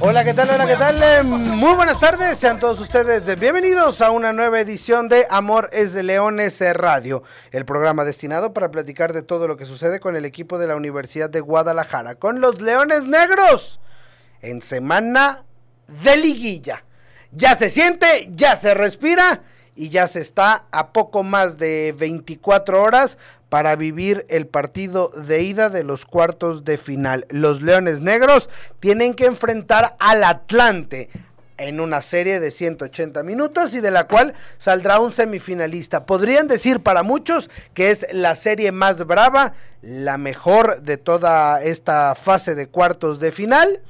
Hola, ¿qué tal? Hola, ¿qué tal? Eh, Muy buenas tardes, sean todos ustedes bienvenidos a una nueva edición de Amor es de Leones Radio, el programa destinado para platicar de todo lo que sucede con el equipo de la Universidad de Guadalajara, con los Leones Negros, en semana de liguilla. Ya se siente, ya se respira y ya se está a poco más de 24 horas para vivir el partido de ida de los cuartos de final. Los Leones Negros tienen que enfrentar al Atlante en una serie de 180 minutos y de la cual saldrá un semifinalista. Podrían decir para muchos que es la serie más brava, la mejor de toda esta fase de cuartos de final.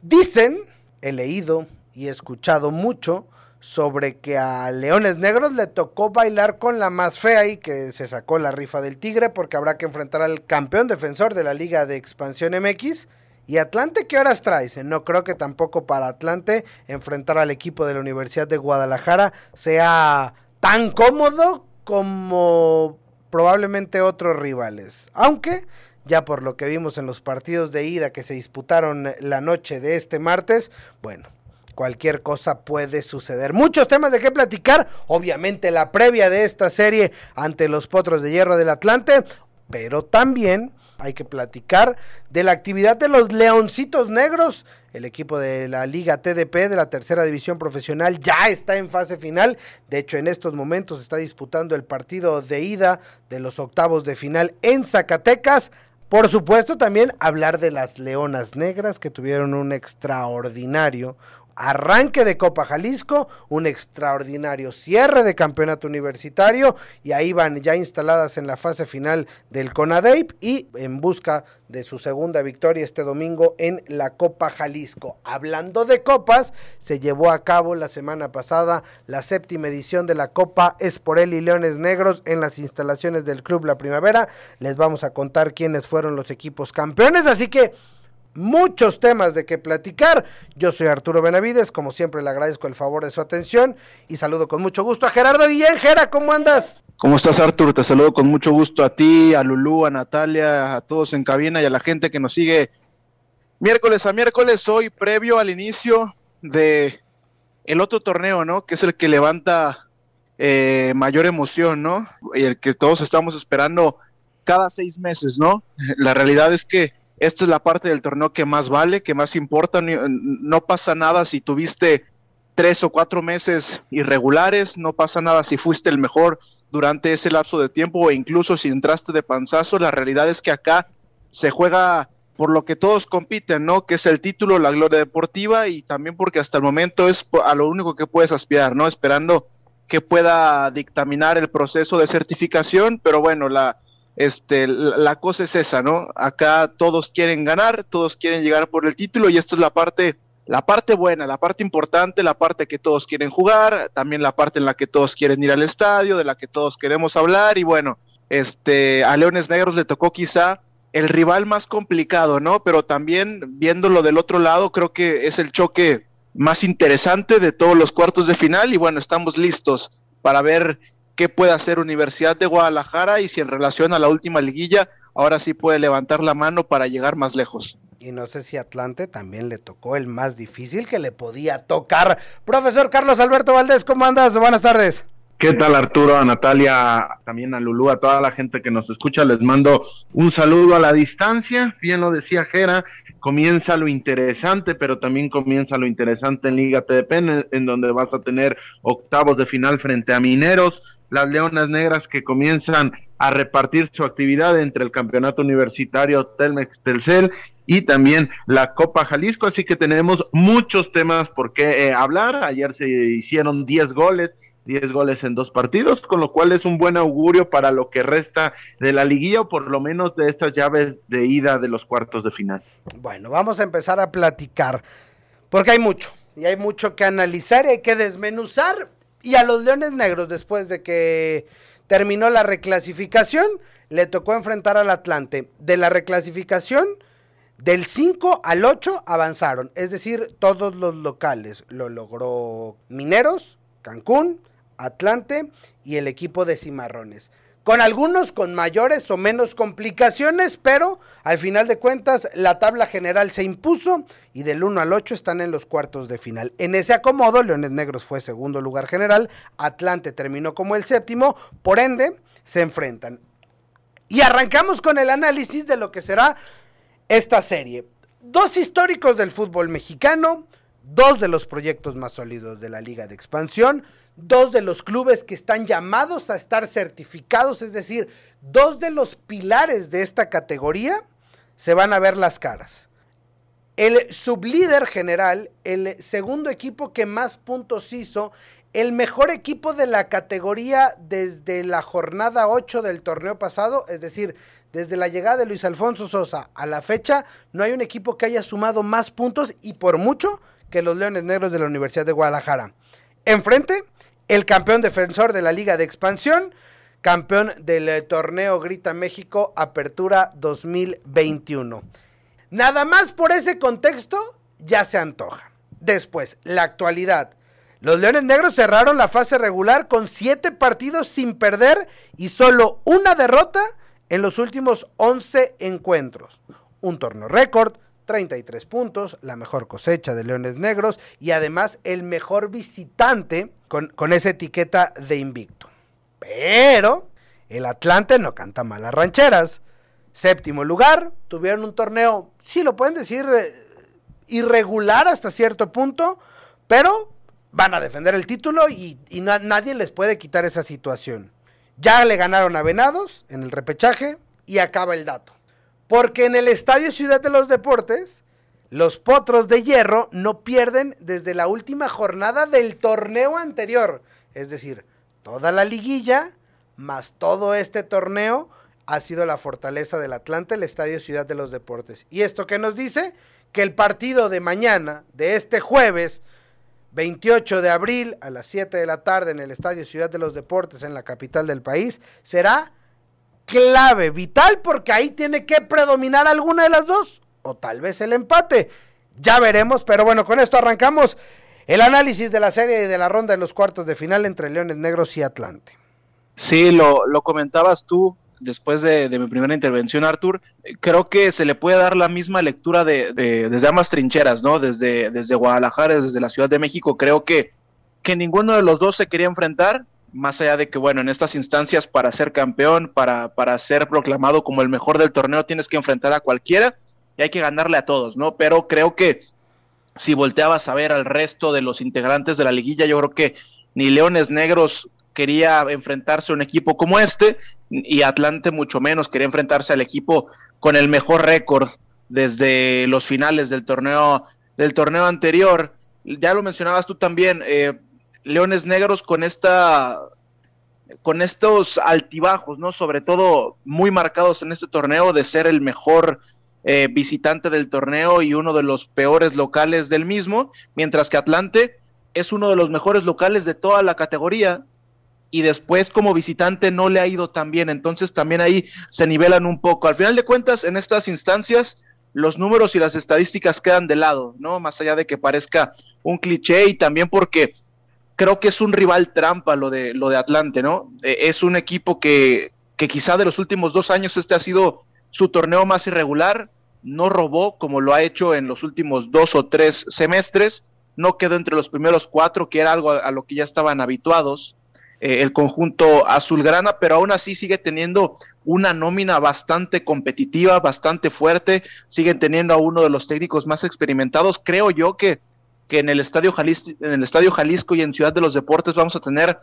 Dicen, he leído y escuchado mucho, sobre que a Leones Negros le tocó bailar con la más fea y que se sacó la rifa del Tigre porque habrá que enfrentar al campeón defensor de la Liga de Expansión MX. ¿Y Atlante qué horas traes? No creo que tampoco para Atlante enfrentar al equipo de la Universidad de Guadalajara sea tan cómodo como probablemente otros rivales. Aunque ya por lo que vimos en los partidos de ida que se disputaron la noche de este martes, bueno, cualquier cosa puede suceder. Muchos temas de qué platicar, obviamente la previa de esta serie ante los Potros de Hierro del Atlante, pero también hay que platicar de la actividad de los Leoncitos Negros. El equipo de la Liga TDP de la tercera división profesional ya está en fase final. De hecho, en estos momentos está disputando el partido de ida de los octavos de final en Zacatecas. Por supuesto, también hablar de las Leonas Negras que tuvieron un extraordinario, arranque de Copa Jalisco, un extraordinario cierre de campeonato universitario y ahí van ya instaladas en la fase final del CONADEIP y en busca de su segunda victoria este domingo en la Copa Jalisco. Hablando de copas, se llevó a cabo la semana pasada la séptima edición de la Copa Esporel y Leones Negros en las instalaciones del Club La Primavera. Les vamos a contar quiénes fueron los equipos campeones, así que muchos temas de que platicar. Yo soy Arturo Benavides, como siempre le agradezco el favor de su atención y saludo con mucho gusto a Gerardo Guillén. Gera, ¿cómo andas? ¿Cómo estás, Arturo? Te saludo con mucho gusto a ti, a Lulú, a Natalia, a todos en cabina y a la gente que nos sigue miércoles a miércoles, hoy previo al inicio de el otro torneo, ¿no? Que es el que levanta eh, mayor emoción, ¿no? Y el que todos estamos esperando cada seis meses, ¿no? La realidad es que esta es la parte del torneo que más vale, que más importa. No pasa nada si tuviste tres o cuatro meses irregulares, no pasa nada si fuiste el mejor durante ese lapso de tiempo o incluso si entraste de panzazo. La realidad es que acá se juega por lo que todos compiten, ¿no? Que es el título, la gloria deportiva y también porque hasta el momento es a lo único que puedes aspirar, ¿no? Esperando que pueda dictaminar el proceso de certificación, pero bueno, la, este, la cosa es esa, ¿no? Acá todos quieren ganar, todos quieren llegar por el título y esta es la parte, la parte buena, la parte importante, la parte que todos quieren jugar, también la parte en la que todos quieren ir al estadio, de la que todos queremos hablar y bueno, este, a Leones Negros le tocó quizá el rival más complicado, ¿no? Pero también viéndolo del otro lado, creo que es el choque más interesante de todos los cuartos de final y bueno, estamos listos para ver qué puede hacer Universidad de Guadalajara y si en relación a la última liguilla ahora sí puede levantar la mano para llegar más lejos. Y no sé si Atlante también le tocó el más difícil que le podía tocar. Profesor Carlos Alberto Valdés, ¿cómo andas? Buenas tardes. ¿Qué tal Arturo, a Natalia, también a Lulú, a toda la gente que nos escucha? Les mando un saludo a la distancia. Bien lo decía Jera, comienza lo interesante, pero también comienza lo interesante en Liga TDP, en, en donde vas a tener octavos de final frente a Mineros, las Leonas Negras que comienzan a repartir su actividad entre el Campeonato Universitario Telmex Telcel y también la Copa Jalisco, así que tenemos muchos temas por qué eh, hablar. Ayer se hicieron 10 goles, 10 goles en dos partidos, con lo cual es un buen augurio para lo que resta de la liguilla o por lo menos de estas llaves de ida de los cuartos de final. Bueno, vamos a empezar a platicar, porque hay mucho, y hay mucho que analizar y hay que desmenuzar y a los Leones Negros, después de que terminó la reclasificación, le tocó enfrentar al Atlante. De la reclasificación, del 5 al 8 avanzaron, es decir, todos los locales. Lo logró Mineros, Cancún, Atlante y el equipo de Cimarrones con algunos con mayores o menos complicaciones, pero al final de cuentas la tabla general se impuso y del 1 al 8 están en los cuartos de final. En ese acomodo, Leones Negros fue segundo lugar general, Atlante terminó como el séptimo, por ende se enfrentan. Y arrancamos con el análisis de lo que será esta serie. Dos históricos del fútbol mexicano, dos de los proyectos más sólidos de la Liga de Expansión, dos de los clubes que están llamados a estar certificados, es decir, dos de los pilares de esta categoría, se van a ver las caras. El sublíder general, el segundo equipo que más puntos hizo, el mejor equipo de la categoría desde la jornada 8 del torneo pasado, es decir, desde la llegada de Luis Alfonso Sosa a la fecha, no hay un equipo que haya sumado más puntos y por mucho que los Leones Negros de la Universidad de Guadalajara. Enfrente, el campeón defensor de la Liga de Expansión, campeón del eh, torneo Grita México Apertura 2021. Nada más por ese contexto ya se antoja. Después, la actualidad. Los Leones Negros cerraron la fase regular con siete partidos sin perder y solo una derrota en los últimos 11 encuentros. Un torneo récord, 33 puntos, la mejor cosecha de Leones Negros y además el mejor visitante con, esa etiqueta de invicto. Pero el Atlante no canta malas rancheras. Séptimo lugar, tuvieron un torneo, sí lo pueden decir, eh, irregular hasta cierto punto, pero van a defender el título y, nadie les puede quitar esa situación. Ya le ganaron a Venados en el repechaje y acaba el dato. Porque en el Estadio Ciudad de los Deportes los Potros de Hierro no pierden desde la última jornada del torneo anterior. Es decir, toda la liguilla más todo este torneo ha sido la fortaleza del Atlante, el Estadio Ciudad de los Deportes. ¿Y esto qué nos dice? Que el partido de mañana, de este jueves, 28 de abril a las 7 de la tarde en el Estadio Ciudad de los Deportes en la capital del país, será clave, vital, porque ahí tiene que predominar alguna de las dos o tal vez el empate. Ya veremos, pero bueno, con esto arrancamos el análisis de la serie y de la ronda de los cuartos de final entre Leones Negros y Atlante. Sí, lo, lo comentabas tú después de, mi primera intervención, Artur. Creo que se le puede dar la misma lectura de, desde ambas trincheras, ¿no? Desde, desde Guadalajara, desde la Ciudad de México. Creo que, que ninguno de los dos se quería enfrentar, más allá de que, bueno, en estas instancias para ser campeón, para, para ser proclamado como el mejor del torneo, tienes que enfrentar a cualquiera y hay que ganarle a todos, ¿no? Pero creo que si volteabas a ver al resto de los integrantes de la liguilla, yo creo que ni Leones Negros quería enfrentarse a un equipo como este y Atlante mucho menos quería enfrentarse al equipo con el mejor récord desde los finales del torneo del torneo anterior. Ya lo mencionabas tú también, eh, Leones Negros con esta con estos altibajos, ¿no? Sobre todo muy marcados en este torneo de ser el mejor eh, visitante del torneo y uno de los peores locales del mismo, mientras que Atlante es uno de los mejores locales de toda la categoría y después como visitante no le ha ido tan bien, entonces también ahí se nivelan un poco. Al final de cuentas, en estas instancias, los números y las estadísticas quedan de lado, ¿no? Más allá de que parezca un cliché y también porque creo que es un rival trampa lo de, lo de Atlante, ¿no? Eh, es un equipo que, que quizá de los últimos dos años este ha sido su torneo más irregular, no robó como lo ha hecho en los últimos dos o tres semestres, no quedó entre los primeros cuatro, que era algo a, lo que ya estaban habituados eh, el conjunto azulgrana, pero aún así sigue teniendo una nómina bastante competitiva, bastante fuerte, siguen teniendo a uno de los técnicos más experimentados. Creo yo que, que en, el Estadio Jalisco, en el Estadio Jalisco y en Ciudad de los Deportes vamos a tener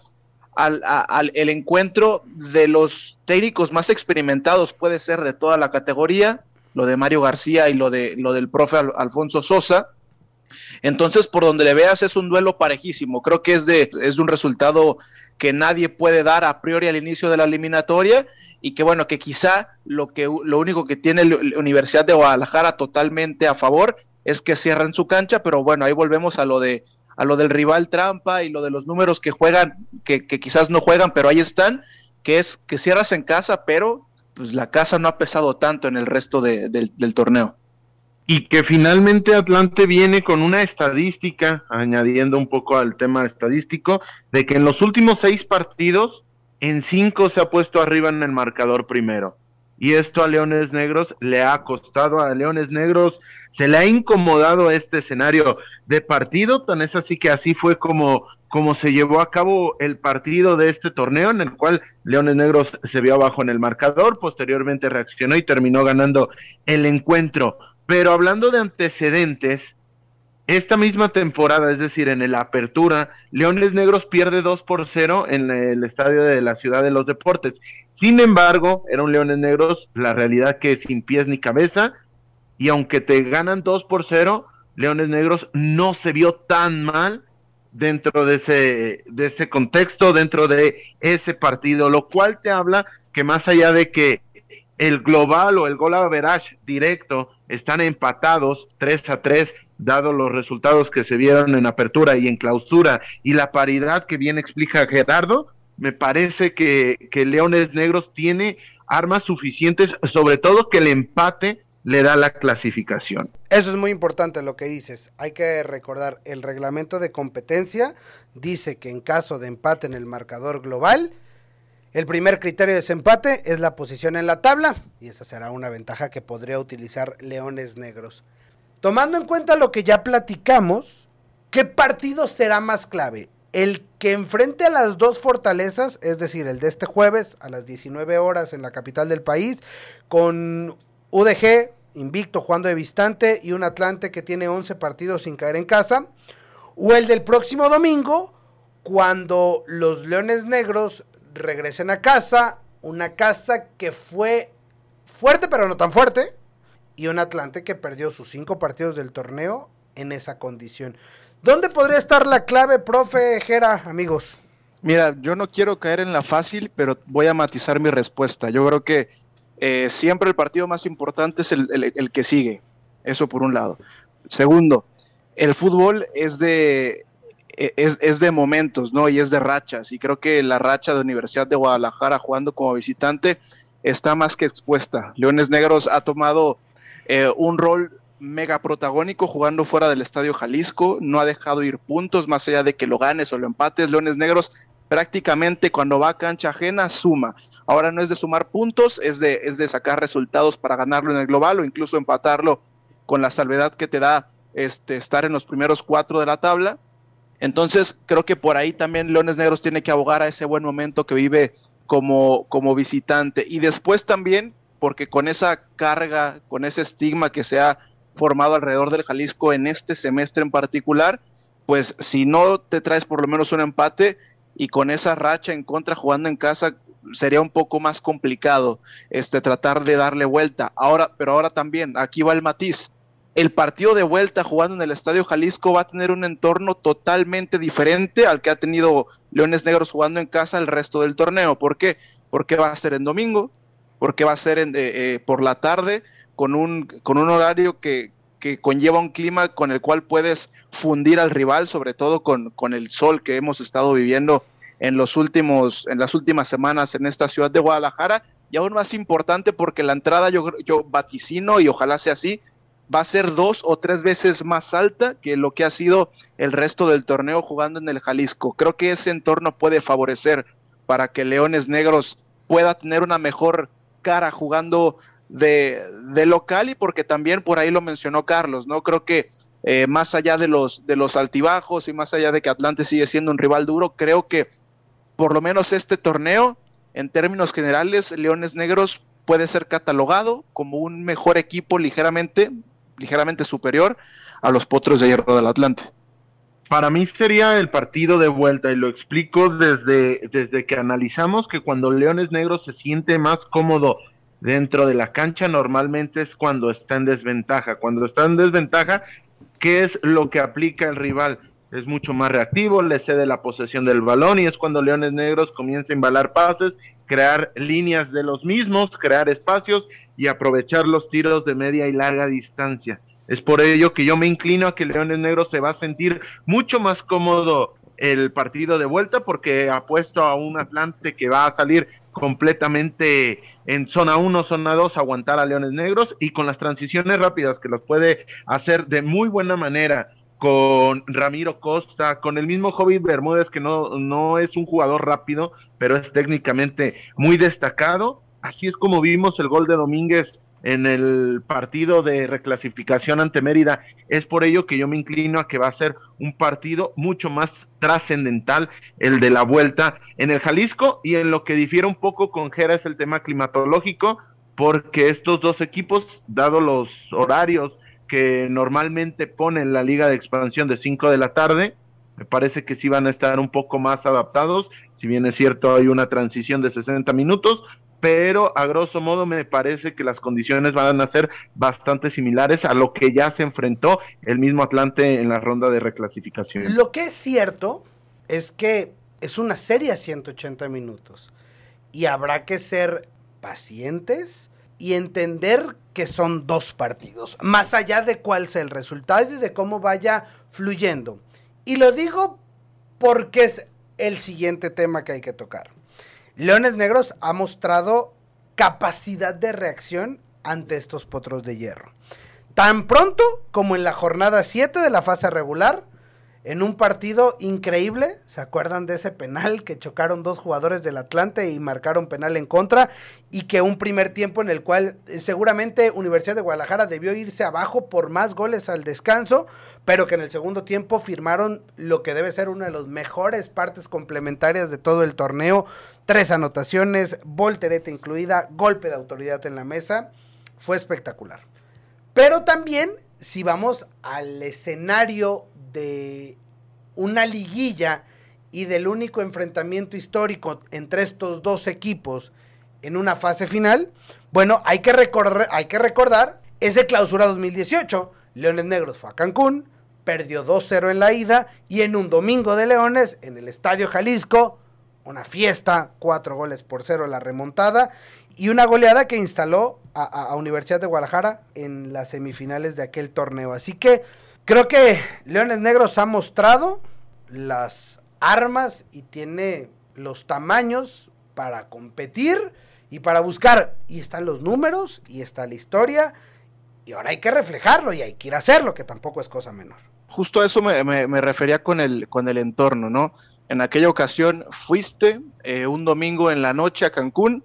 al, el encuentro de los técnicos más experimentados, puede ser de toda la categoría, lo de Mario García y lo, de, lo del profe Alfonso Sosa. Entonces, por donde le veas, es un duelo parejísimo. Creo que es de, es de un resultado que nadie puede dar a priori al inicio de la eliminatoria y que bueno, que quizá lo, que, lo único que tiene la Universidad de Guadalajara totalmente a favor es que cierren su cancha, pero bueno, ahí volvemos a lo de a lo del rival trampa y lo de los números que juegan, que, quizás no juegan, pero ahí están, que es que cierras en casa, pero pues la casa no ha pesado tanto en el resto del, del torneo. Y que finalmente Atlante viene con una estadística, añadiendo un poco al tema estadístico, de que en los últimos seis partidos, en cinco se ha puesto arriba en el marcador primero. Y esto a Leones Negros le ha costado, a Leones Negros se le ha incomodado este escenario de partido, tan es así que así fue como, como se llevó a cabo el partido de este torneo, en el cual Leones Negros se vio abajo en el marcador, posteriormente reaccionó y terminó ganando el encuentro. Pero hablando de antecedentes, esta misma temporada, es decir, en la apertura, Leones Negros pierde 2 por 0 en el estadio de la Ciudad de los Deportes. Sin embargo, era un Leones Negros, la realidad que sin pies ni cabeza, y aunque te ganan 2 por 0, Leones Negros no se vio tan mal dentro de ese, de ese contexto, dentro de ese partido, lo cual te habla que más allá de que el global o el gol average directo están empatados 3 a 3, dado los resultados que se vieron en apertura y en clausura y la paridad que bien explica Gerardo, me parece que, que Leones Negros tiene armas suficientes, sobre todo que el empate le da la clasificación. Eso es muy importante lo que dices. Hay que recordar, el reglamento de competencia dice que en caso de empate en el marcador global, el primer criterio de desempate es la posición en la tabla y esa será una ventaja que podría utilizar Leones Negros. Tomando en cuenta lo que ya platicamos, ¿qué partido será más clave? El que enfrente a las dos fortalezas, es decir, el de este jueves a las 19 horas en la capital del país, con UDG invicto jugando de vistante y un Atlante que tiene 11 partidos sin caer en casa, o el del próximo domingo, cuando los Leones Negros regresen a casa, una casa que fue fuerte pero no tan fuerte, y un Atlante que perdió sus cinco partidos del torneo en esa condición. ¿Dónde podría estar la clave, profe Jera, amigos? Mira, yo no quiero caer en la fácil, pero voy a matizar mi respuesta. Yo creo que eh, siempre el partido más importante es el, que sigue. Eso por un lado. Segundo, el fútbol es de, e, es, de momentos, ¿no? Y es de rachas. Y creo que la racha de Universidad de Guadalajara jugando como visitante está más que expuesta. Leones Negros ha tomado eh, un rol mega protagónico jugando fuera del Estadio Jalisco, no ha dejado ir puntos más allá de que lo ganes o lo empates. Leones Negros prácticamente cuando va a cancha ajena suma. Ahora no es de sumar puntos, es de, es de sacar resultados para ganarlo en el global o incluso empatarlo con la salvedad que te da este, estar en los primeros cuatro de la tabla. Entonces, creo que por ahí también Leones Negros tiene que abogar a ese buen momento que vive como, como visitante. Y después también, porque con esa carga, con ese estigma que se ha formado alrededor del Jalisco en este semestre en particular, pues si no te traes por lo menos un empate y con esa racha en contra jugando en casa, sería un poco más complicado este tratar de darle vuelta. Ahora, pero ahora también, aquí va el matiz el partido de vuelta jugando en el Estadio Jalisco va a tener un entorno totalmente diferente al que ha tenido Leones Negros jugando en casa el resto del torneo. ¿Por qué? Porque va a ser en domingo, porque va a ser eh, eh, por la tarde con un, con un horario que, que, conlleva un clima con el cual puedes fundir al rival, sobre todo con, con el sol que hemos estado viviendo en, los últimos, en las últimas semanas en esta ciudad de Guadalajara. Y aún más importante porque la entrada yo, yo vaticino y ojalá sea así, va a ser dos o tres veces más alta que lo que ha sido el resto del torneo jugando en el Jalisco. Creo que ese entorno puede favorecer para que Leones Negros pueda tener una mejor cara jugando de, local y porque también por ahí lo mencionó Carlos, ¿no? Creo que eh, más allá de los, de los altibajos y más allá de que Atlante sigue siendo un rival duro, creo que por lo menos este torneo, en términos generales, Leones Negros puede ser catalogado como un mejor equipo ligeramente, ligeramente superior a los Potros de Hierro del Atlante. Para mí sería el partido de vuelta y lo explico desde, desde que analizamos que cuando Leones Negros se siente más cómodo dentro de la cancha normalmente es cuando está en desventaja. Cuando está en desventaja, ¿qué es lo que aplica el rival? Es mucho más reactivo, le cede la posesión del balón y es cuando Leones Negros comienza a embalar pases, crear líneas de los mismos, crear espacios y aprovechar los tiros de media y larga distancia. Es por ello que yo me inclino a que Leones Negros se va a sentir mucho más cómodo el partido de vuelta porque apuesto a un Atlante que va a salir completamente en zona 1, zona 2, aguantar a Leones Negros y con las transiciones rápidas que los puede hacer de muy buena manera con Ramiro Costa, con el mismo Jovi Bermúdez, que no, no es un jugador rápido, pero es técnicamente muy destacado. Así es como vimos el gol de Domínguez en el partido de reclasificación ante Mérida. Es por ello que yo me inclino a que va a ser un partido mucho más trascendental el de la vuelta en el Jalisco y en lo que difiere un poco con Jera es el tema climatológico porque estos dos equipos, dado los horarios que normalmente ponen la liga de expansión de 5 de la tarde, me parece que sí van a estar un poco más adaptados, si bien es cierto hay una transición de 60 minutos, pero a grosso modo me parece que las condiciones van a ser bastante similares a lo que ya se enfrentó el mismo Atlante en la ronda de reclasificación. Lo que es cierto es que es una serie a 180 minutos y habrá que ser pacientes y entender que son dos partidos, más allá de cuál sea el resultado y de cómo vaya fluyendo. Y lo digo porque es el siguiente tema que hay que tocar. Leones Negros ha mostrado capacidad de reacción ante estos potros de hierro. Tan pronto como en la jornada 7 de la fase regular, en un partido increíble, ¿se acuerdan de ese penal que chocaron dos jugadores del Atlante y marcaron penal en contra? Y que un primer tiempo en el cual eh, seguramente Universidad de Guadalajara debió irse abajo por más goles al descanso, pero que en el segundo tiempo firmaron lo que debe ser una de las mejores partes complementarias de todo el torneo, tres anotaciones, voltereta incluida, golpe de autoridad en la mesa, fue espectacular. Pero también, si vamos al escenario de una liguilla y del único enfrentamiento histórico entre estos dos equipos en una fase final, bueno, hay que recordar, hay que recordar ese clausura 2018. Leones Negros fue a Cancún, perdió 2-0 en la ida y en un domingo de Leones en el Estadio Jalisco una fiesta, cuatro goles por cero la remontada y una goleada que instaló a, Universidad de Guadalajara en las semifinales de aquel torneo. Así que creo que Leones Negros ha mostrado las armas y tiene los tamaños para competir y para buscar. Y están los números y está la historia. Y ahora hay que reflejarlo y hay que ir a hacerlo, que tampoco es cosa menor. Justo a eso me, me refería con el, con el entorno, ¿no? En aquella ocasión fuiste eh, un domingo en la noche a Cancún,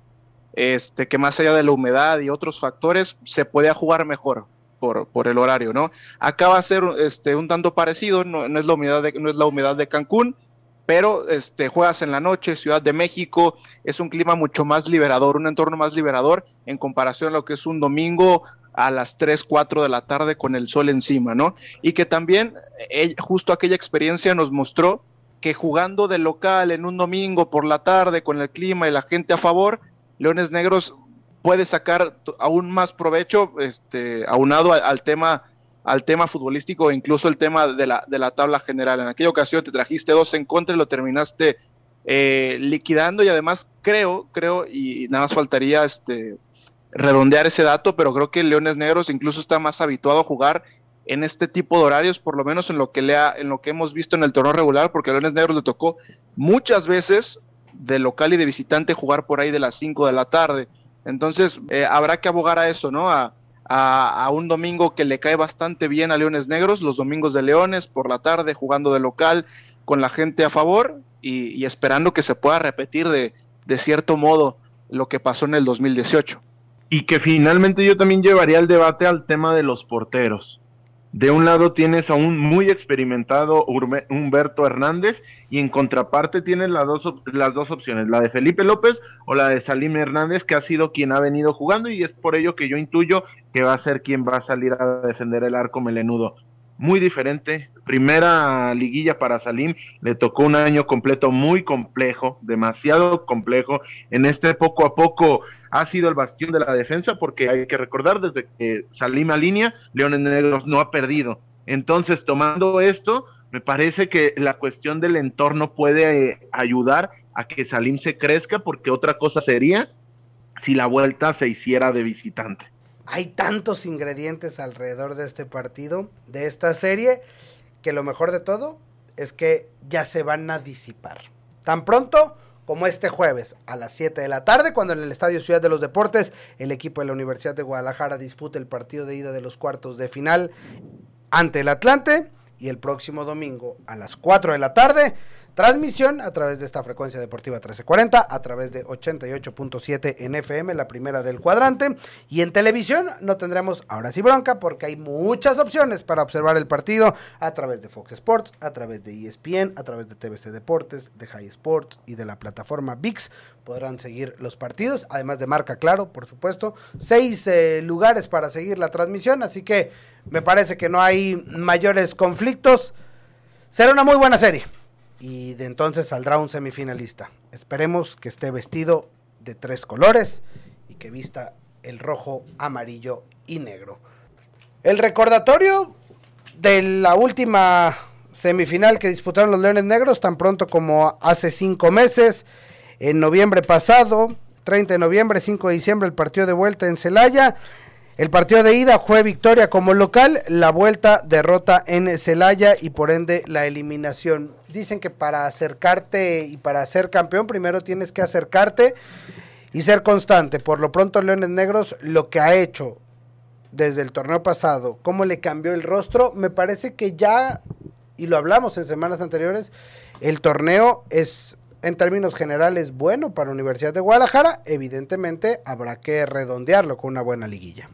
este, que más allá de la humedad y otros factores, se podía jugar mejor por, por el horario, ¿no? Acá va a ser este, un tanto parecido, no, es la humedad de, no es la humedad de Cancún, pero este, juegas en la noche, Ciudad de México, es un clima mucho más liberador, un entorno más liberador en comparación a lo que es un domingo a las 3, 4 de la tarde con el sol encima, ¿no? Y que también eh, justo aquella experiencia nos mostró que jugando de local en un domingo por la tarde con el clima y la gente a favor, Leones Negros puede sacar aún más provecho, este, aunado al, tema al tema futbolístico e incluso el tema de la, de la tabla general. En aquella ocasión te trajiste dos en contra y lo terminaste eh, liquidando y además creo, creo, y nada más faltaría este, redondear ese dato, pero creo que Leones Negros incluso está más habituado a jugar en este tipo de horarios, por lo menos en lo que lea, en lo que hemos visto en el torneo regular, porque a Leones Negros le tocó muchas veces de local y de visitante jugar por ahí de las 5 de la tarde. Entonces, eh, habrá que abogar a eso, ¿no? A, a, un domingo que le cae bastante bien a Leones Negros, los domingos de Leones por la tarde, jugando de local con la gente a favor y, y esperando que se pueda repetir de, de cierto modo lo que pasó en el 2018. Y que finalmente yo también llevaría el debate al tema de los porteros. De un lado tienes a un muy experimentado Humberto Hernández y en contraparte tienes las dos, las dos opciones, la de Felipe López o la de Salim Hernández, que ha sido quien ha venido jugando y es por ello que yo intuyo que va a ser quien va a salir a defender el arco melenudo. Muy diferente, primera liguilla para Salim, le tocó un año completo muy complejo, demasiado complejo, en este poco a poco ha sido el bastión de la defensa porque hay que recordar desde que Salim a línea, Leones Negros no ha perdido. Entonces, tomando esto, me parece que la cuestión del entorno puede eh, ayudar a que Salim se crezca porque otra cosa sería si la vuelta se hiciera de visitante. Hay tantos ingredientes alrededor de este partido, de esta serie, que lo mejor de todo es que ya se van a disipar. Tan pronto como este jueves a las 7 de la tarde, cuando en el Estadio Ciudad de los Deportes el equipo de la Universidad de Guadalajara disputa el partido de ida de los cuartos de final ante el Atlante. Y el próximo domingo a las 4 de la tarde Transmisión a través de esta frecuencia deportiva 1340, a través de 88.7 en FM, la primera del cuadrante. Y en televisión no tendremos ahora sí bronca porque hay muchas opciones para observar el partido a través de Fox Sports, a través de ESPN, a través de TVC Deportes, de High Sports y de la plataforma VIX. Podrán seguir los partidos, además de marca claro, por supuesto. Seis eh, lugares para seguir la transmisión, así que me parece que no hay mayores conflictos. Será una muy buena serie y de entonces saldrá un semifinalista. Esperemos que esté vestido de tres colores y que vista el rojo, amarillo y negro. El recordatorio de la última semifinal que disputaron los Leones Negros tan pronto como hace cinco meses, en noviembre pasado, 30 de noviembre, 5 de diciembre, el partido de vuelta en Celaya. El partido de ida fue victoria como local, la vuelta derrota en Celaya y por ende la eliminación. Dicen que para acercarte y para ser campeón primero tienes que acercarte y ser constante. Por lo pronto Leones Negros lo que ha hecho desde el torneo pasado, cómo le cambió el rostro, me parece que ya, y lo hablamos en semanas anteriores, el torneo es en términos generales bueno para Universidad de Guadalajara, evidentemente habrá que redondearlo con una buena liguilla.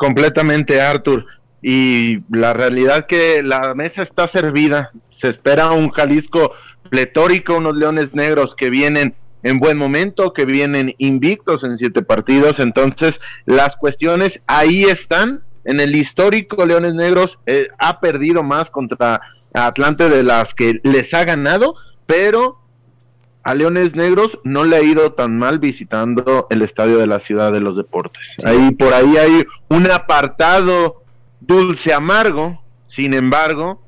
Completamente, Arthur. Y la realidad que la mesa está servida. Se espera un Jalisco pletórico, unos Leones Negros que vienen en buen momento, que vienen invictos en siete partidos. Entonces, las cuestiones ahí están. En el histórico, Leones Negros eh, ha perdido más contra Atlante de las que les ha ganado, pero a Leones Negros no le ha ido tan mal visitando el estadio de la Ciudad de los Deportes. Ahí por ahí hay un apartado dulce amargo, sin embargo,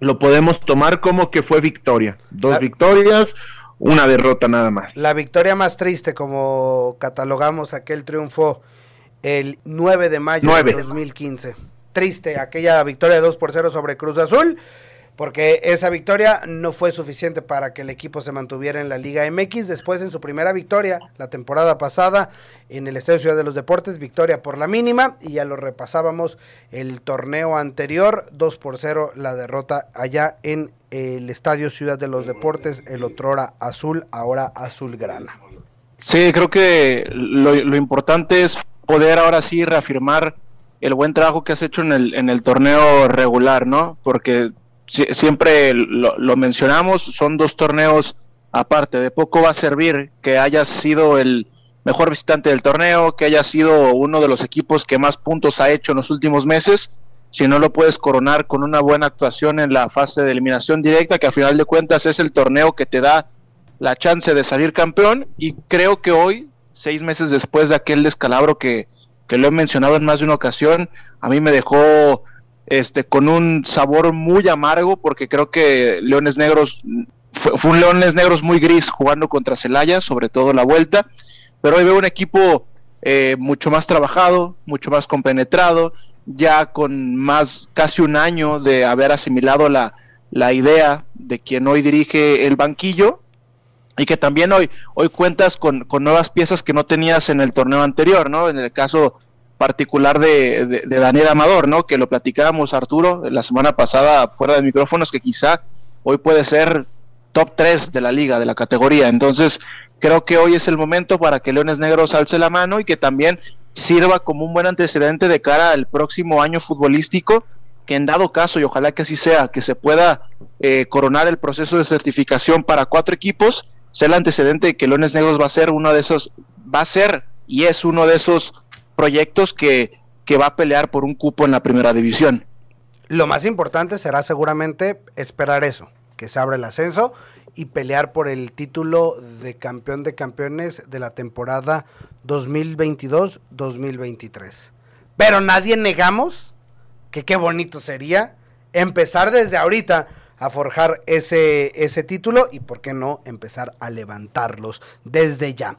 lo podemos tomar como que fue victoria. Dos victorias, una derrota nada más. La victoria más triste, como catalogamos aquel triunfo el 9 de mayo de 2015. Triste, aquella victoria de 2 por 0 sobre Cruz Azul porque esa victoria no fue suficiente para que el equipo se mantuviera en la Liga MX. Después, en su primera victoria, la temporada pasada, en el Estadio Ciudad de los Deportes, victoria por la mínima, y ya lo repasábamos el torneo anterior, 2 por 0 la derrota allá en el Estadio Ciudad de los Deportes, el otrora azul, ahora azul grana. Sí, creo que lo, lo importante es poder ahora sí reafirmar el buen trabajo que has hecho en el, en el torneo regular, ¿no? Porque siempre lo, mencionamos, son dos torneos aparte. De poco va a servir que hayas sido el mejor visitante del torneo, que hayas sido uno de los equipos que más puntos ha hecho en los últimos meses, si no lo puedes coronar con una buena actuación en la fase de eliminación directa, que a final de cuentas es el torneo que te da la chance de salir campeón. Y creo que hoy, seis meses después de aquel descalabro que, que lo he mencionado en más de una ocasión, a mí me dejó este, con un sabor muy amargo, porque creo que Leones Negros fue, un Leones Negros muy gris jugando contra Celaya, sobre todo la vuelta, pero hoy veo un equipo eh, mucho más trabajado, mucho más compenetrado, ya con más casi un año de haber asimilado la, la idea de quien hoy dirige el banquillo y que también hoy, hoy cuentas con, con, nuevas piezas que no tenías en el torneo anterior, ¿no? En el caso particular de, Daniel Amador, ¿no? Que lo platicábamos Arturo la semana pasada fuera de micrófonos, que quizá hoy puede ser top 3 de la liga, de la categoría. Entonces, creo que hoy es el momento para que Leones Negros alce la mano y que también sirva como un buen antecedente de cara al próximo año futbolístico, que en dado caso, y ojalá que así sea, que se pueda eh, coronar el proceso de certificación para cuatro equipos, sea el antecedente de que Leones Negros va a ser uno de esos, va a ser y es uno de esos proyectos que, va a pelear por un cupo en la primera división. Lo más importante será seguramente esperar eso, que se abra el ascenso y pelear por el título de campeón de campeones de la temporada 2022-2023. Pero nadie negamos que qué bonito sería empezar desde ahorita a forjar ese, ese título y por qué no empezar a levantarlos desde ya.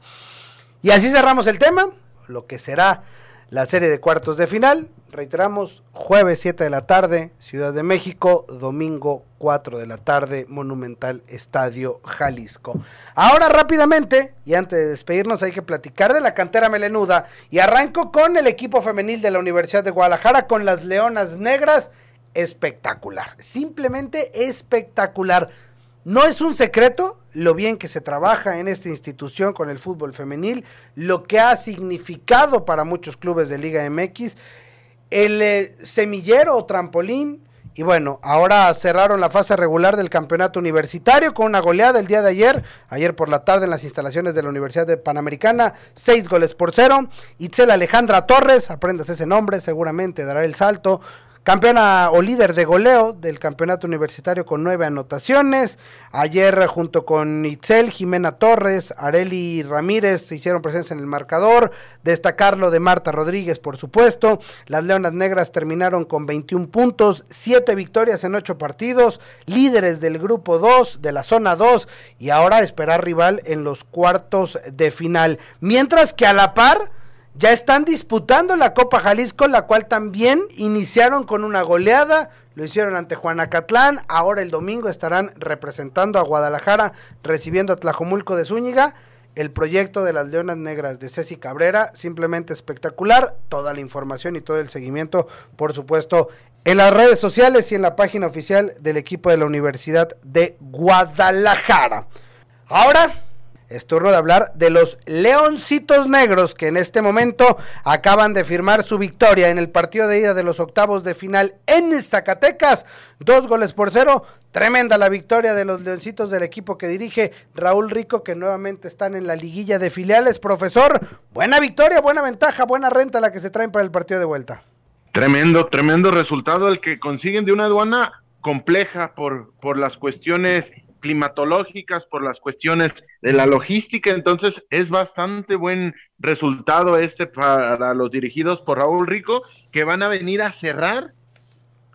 Y así cerramos el tema lo que será la serie de cuartos de final reiteramos, jueves 7 de la tarde, Ciudad de México, domingo 4 de la tarde, Monumental Estadio Jalisco. Ahora rápidamente, y antes de despedirnos, hay que platicar de la cantera melenuda y arranco con el equipo femenil de la Universidad de Guadalajara con las Leonas Negras. Espectacular, simplemente espectacular. No es un secreto lo bien que se trabaja en esta institución con el fútbol femenil, lo que ha significado para muchos clubes de Liga MX, el eh, semillero o trampolín. Y bueno, ahora cerraron la fase regular del campeonato universitario con una goleada el día de ayer, ayer por la tarde en las instalaciones de la Universidad de Panamericana, seis goles por cero. Itzel Alejandra Torres, aprendas ese nombre, seguramente dará el salto Campeona o líder de goleo del campeonato universitario con nueve anotaciones. Ayer junto con Itzel, Jimena Torres, Areli Ramírez se hicieron presencia en el marcador. Destacarlo de Marta Rodríguez, por supuesto. Las Leonas Negras terminaron con 21 puntos, 7 victorias en 8 partidos, líderes del grupo 2, de la zona 2 y ahora esperar rival en los cuartos de final. Mientras que a la par ya están disputando la Copa Jalisco, la cual también iniciaron con una goleada, lo hicieron ante Juanacatlán, ahora el domingo estarán representando a Guadalajara, recibiendo a Tlajomulco de Zúñiga. El proyecto de las Leonas Negras de Ceci Cabrera, simplemente espectacular. Toda la información y todo el seguimiento, por supuesto, en las redes sociales y en la página oficial del equipo de la Universidad de Guadalajara. Ahora es turno de hablar de los Leoncitos Negros que en este momento acaban de firmar su victoria en el partido de ida de los octavos de final en Zacatecas. Dos goles por cero. Tremenda la victoria de los Leoncitos del equipo que dirige Raúl Rico, que nuevamente están en la liguilla de filiales. Profesor, buena victoria, buena ventaja, buena renta la que se traen para el partido de vuelta. Tremendo, tremendo resultado el que consiguen de una aduana compleja por, por las cuestiones climatológicas, por las cuestiones de la logística, entonces es bastante buen resultado este para los dirigidos por Raúl Rico, que van a venir a cerrar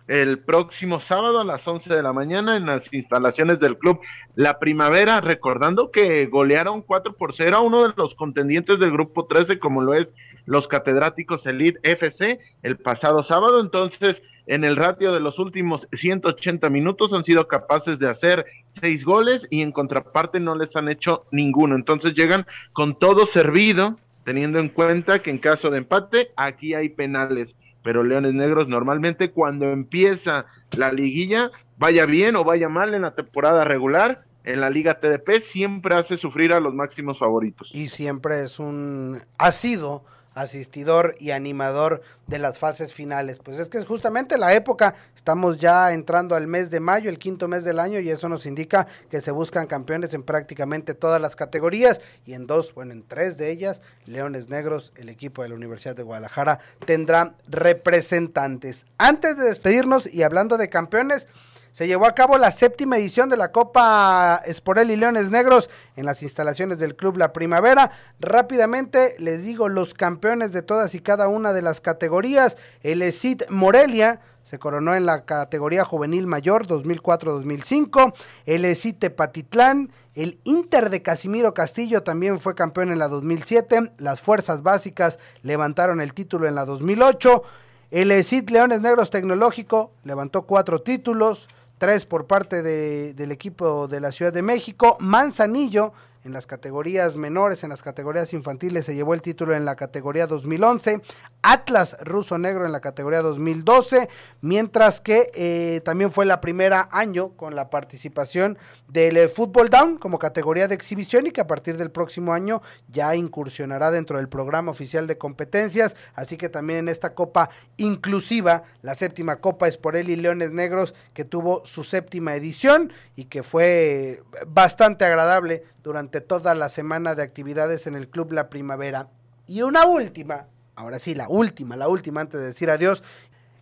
el próximo sábado a las 11 de la mañana en las instalaciones del club La Primavera, recordando que golearon 4 por 0 a uno de los contendientes del grupo 13, como lo es los catedráticos Elite FC, el pasado sábado. Entonces, en el ratio de los últimos 180 minutos han sido capaces de hacer seis goles y en contraparte no les han hecho ninguno. Entonces llegan con todo servido, teniendo en cuenta que en caso de empate aquí hay penales. Pero Leones Negros normalmente cuando empieza la liguilla, vaya bien o vaya mal en la temporada regular, en la Liga TDP siempre hace sufrir a los máximos favoritos. Y siempre es un ha sido asistidor y animador de las fases finales. Pues es que es justamente la época, estamos ya entrando al mes de mayo, el quinto mes del año, y eso nos indica que se buscan campeones en prácticamente todas las categorías, y en dos, bueno, en tres de ellas, Leones Negros, el equipo de la Universidad de Guadalajara, tendrá representantes. Antes de despedirnos y hablando de campeones, se llevó a cabo la séptima edición de la Copa Esporel y Leones Negros en las instalaciones del Club La Primavera. Rápidamente les digo los campeones de todas y cada una de las categorías. El ESID Morelia se coronó en la categoría juvenil mayor 2004-2005. El ESID Tepatitlán. El Inter de Casimiro Castillo también fue campeón en la 2007. Las Fuerzas Básicas levantaron el título en la 2008. El ESID Leones Negros Tecnológico levantó cuatro títulos tres por parte de, del equipo de la Ciudad de México. Manzanillo en las categorías menores, en las categorías infantiles se llevó el título en la categoría 2011, Atlas Ruso Negro en la categoría 2012, mientras que eh, también fue la primera año con la participación del eh, Fútbol Down como categoría de exhibición y que a partir del próximo año ya incursionará dentro del programa oficial de competencias, así que también en esta copa inclusiva, la séptima copa Esporelli Leones Negros que tuvo su séptima edición y que fue bastante agradable durante toda la semana de actividades en el Club La Primavera. Y una última, ahora sí, la última, la última antes de decir adiós,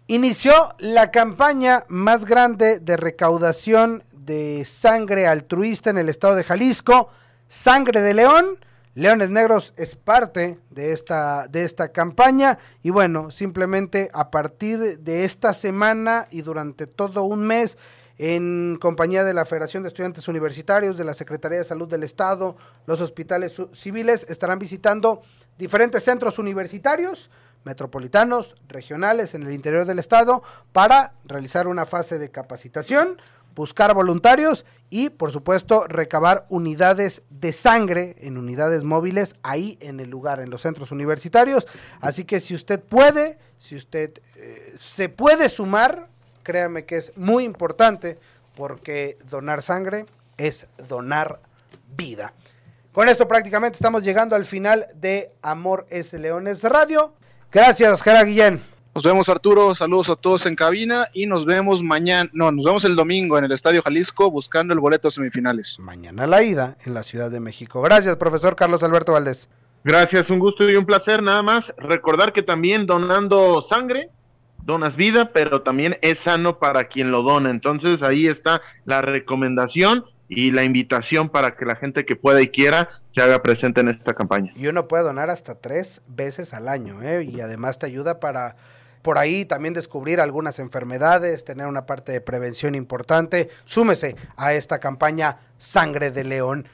inició la campaña más grande de recaudación de sangre altruista en el estado de Jalisco, Sangre de León. Leones Negros es parte de esta, de esta campaña y bueno, simplemente a partir de esta semana y durante todo un mes en compañía de la Federación de Estudiantes Universitarios, de la Secretaría de Salud del Estado, los hospitales civiles, estarán visitando diferentes centros universitarios metropolitanos, regionales en el interior del estado para realizar una fase de capacitación, buscar voluntarios y por supuesto recabar unidades de sangre en unidades móviles ahí en el lugar, en los centros universitarios. Así que si usted puede, si usted eh, se puede sumar, créame que es muy importante porque donar sangre es donar vida. Con esto prácticamente estamos llegando al final de Amor S. Leones Radio. Gracias, Jera Guillén. Nos vemos Arturo, saludos a todos en cabina y nos vemos mañana, no, nos vemos el domingo en el Estadio Jalisco buscando el boleto semifinales. Mañana la ida en la Ciudad de México. Gracias, profesor Carlos Alberto Valdés. Gracias, un gusto y un placer nada más. Recordar que también donando sangre, donas vida, pero también es sano para quien lo dona. Entonces ahí está la recomendación y la invitación para que la gente que pueda y quiera se haga presente en esta campaña. Y uno puede donar hasta tres veces al año, ¿eh? y además te ayuda para por ahí también descubrir algunas enfermedades, tener una parte de prevención importante. Súmese a esta campaña Sangre de León.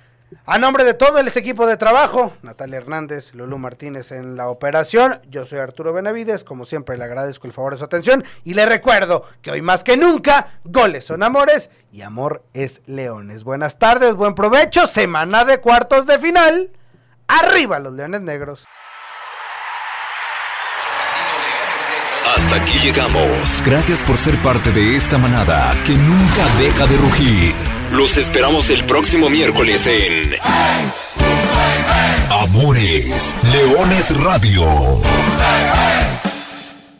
A nombre de todo el equipo de trabajo, Natalia Hernández, Lulú Martínez en la operación, yo soy Arturo Benavides, como siempre le agradezco el favor de su atención y le recuerdo que hoy más que nunca, goles son amores y amor es leones. Buenas tardes, buen provecho, semana de cuartos de final, arriba los leones negros. Hasta aquí llegamos. Gracias por ser parte de esta manada que nunca deja de rugir. Los esperamos el próximo miércoles en Amores Leones Radio.